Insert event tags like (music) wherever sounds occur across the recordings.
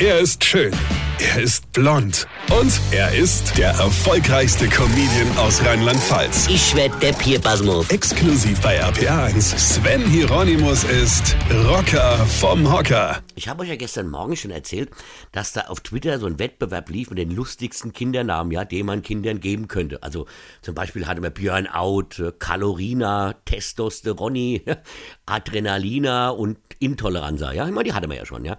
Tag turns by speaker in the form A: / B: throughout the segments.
A: Er ist schön. Er ist blond. Und er ist der erfolgreichste Comedian aus Rheinland-Pfalz.
B: Ich werd der Pierpasmus.
A: Exklusiv bei RPA1. Sven Hieronymus ist Rocker vom Hocker.
B: Ich habe euch ja gestern Morgen schon erzählt, dass da auf Twitter so ein Wettbewerb lief mit den lustigsten Kindernamen, ja, den man Kindern geben könnte. Also zum Beispiel hatte man Björn Out, Kalorina, Testosteroni, (laughs) Adrenalina und Intoleranza. Ja, ich meine, die hatte man ja schon, ja.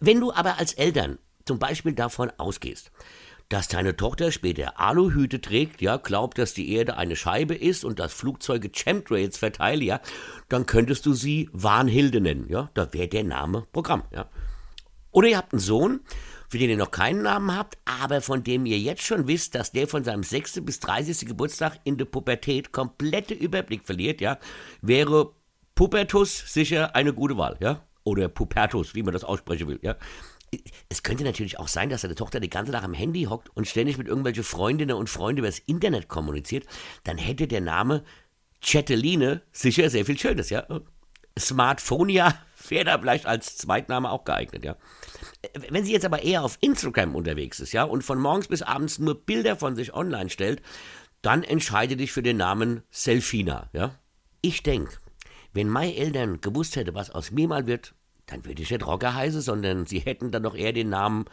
B: Wenn du aber als Eltern zum Beispiel davon ausgehst, dass deine Tochter später Aluhüte trägt, ja, glaubt, dass die Erde eine Scheibe ist und dass Flugzeuge Chemtrails verteilen, ja, dann könntest du sie Warnhilde nennen, ja, da wäre der Name Programm, ja. Oder ihr habt einen Sohn, für den ihr noch keinen Namen habt, aber von dem ihr jetzt schon wisst, dass der von seinem 6. bis 30. Geburtstag in der Pubertät komplette Überblick verliert, ja, wäre Pubertus sicher eine gute Wahl, ja. Oder Pupertus, wie man das aussprechen will, ja es könnte natürlich auch sein, dass deine Tochter die ganze Tag am Handy hockt und ständig mit irgendwelchen Freundinnen und Freunden über das Internet kommuniziert. Dann hätte der Name Chatteline sicher sehr viel Schönes, ja. Smartphonia (laughs) wäre da vielleicht als Zweitname auch geeignet, ja. Wenn sie jetzt aber eher auf Instagram unterwegs ist, ja, und von morgens bis abends nur Bilder von sich online stellt, dann entscheide dich für den Namen Selfina, ja. Ich denke, wenn meine Eltern gewusst hätte, was aus mir mal wird, dann würde ich nicht Rocker heißen, sondern sie hätten dann doch eher den Namen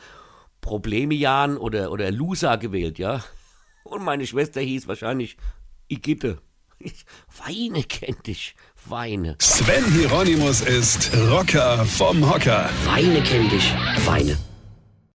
B: Problemian oder, oder Loser gewählt, ja. Und meine Schwester hieß wahrscheinlich Igitte. Ich weine kennt dich, weine.
A: Sven Hieronymus ist Rocker vom Hocker.
B: Weine kennt dich, weine.